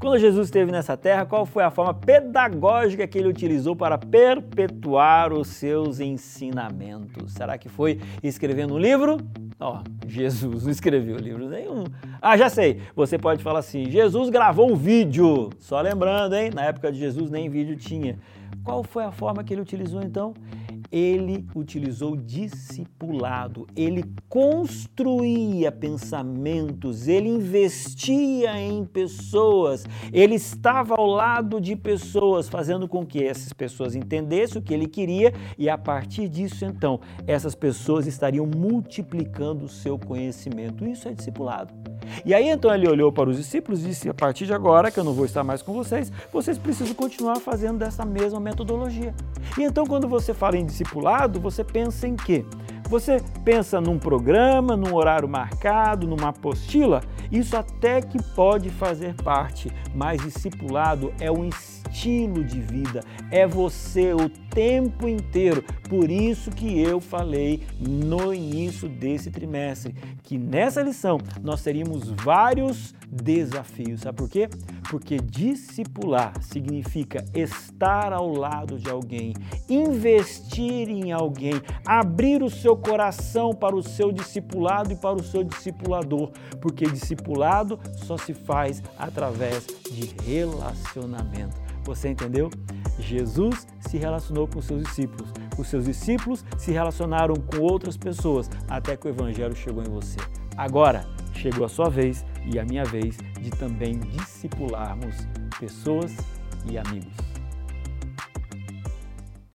Quando Jesus esteve nessa terra, qual foi a forma pedagógica que ele utilizou para perpetuar os seus ensinamentos? Será que foi escrevendo um livro? Ó, oh, Jesus não escreveu livro nenhum. Ah, já sei. Você pode falar assim: Jesus gravou um vídeo. Só lembrando, hein? Na época de Jesus nem vídeo tinha. Qual foi a forma que ele utilizou então? Ele utilizou discipulado, ele construía pensamentos, ele investia em pessoas, ele estava ao lado de pessoas, fazendo com que essas pessoas entendessem o que ele queria e a partir disso, então, essas pessoas estariam multiplicando o seu conhecimento. Isso é discipulado. E aí então ele olhou para os discípulos e disse: A partir de agora, que eu não vou estar mais com vocês, vocês precisam continuar fazendo dessa mesma metodologia. E então, quando você fala em discipulado, você pensa em quê? Você pensa num programa, num horário marcado, numa apostila? Isso até que pode fazer parte, mas discipulado é um estilo de vida, é você o tempo inteiro. Por isso que eu falei no início desse trimestre que nessa lição nós teríamos vários desafios. Sabe por quê? Porque discipular significa estar ao lado de alguém, investir em alguém, abrir o seu coração para o seu discipulado e para o seu discipulador, porque discipulado só se faz através de relacionamento. Você entendeu? Jesus se relacionou com seus discípulos. Os seus discípulos se relacionaram com outras pessoas até que o evangelho chegou em você. Agora chegou a sua vez e a minha vez de também discipularmos pessoas e amigos.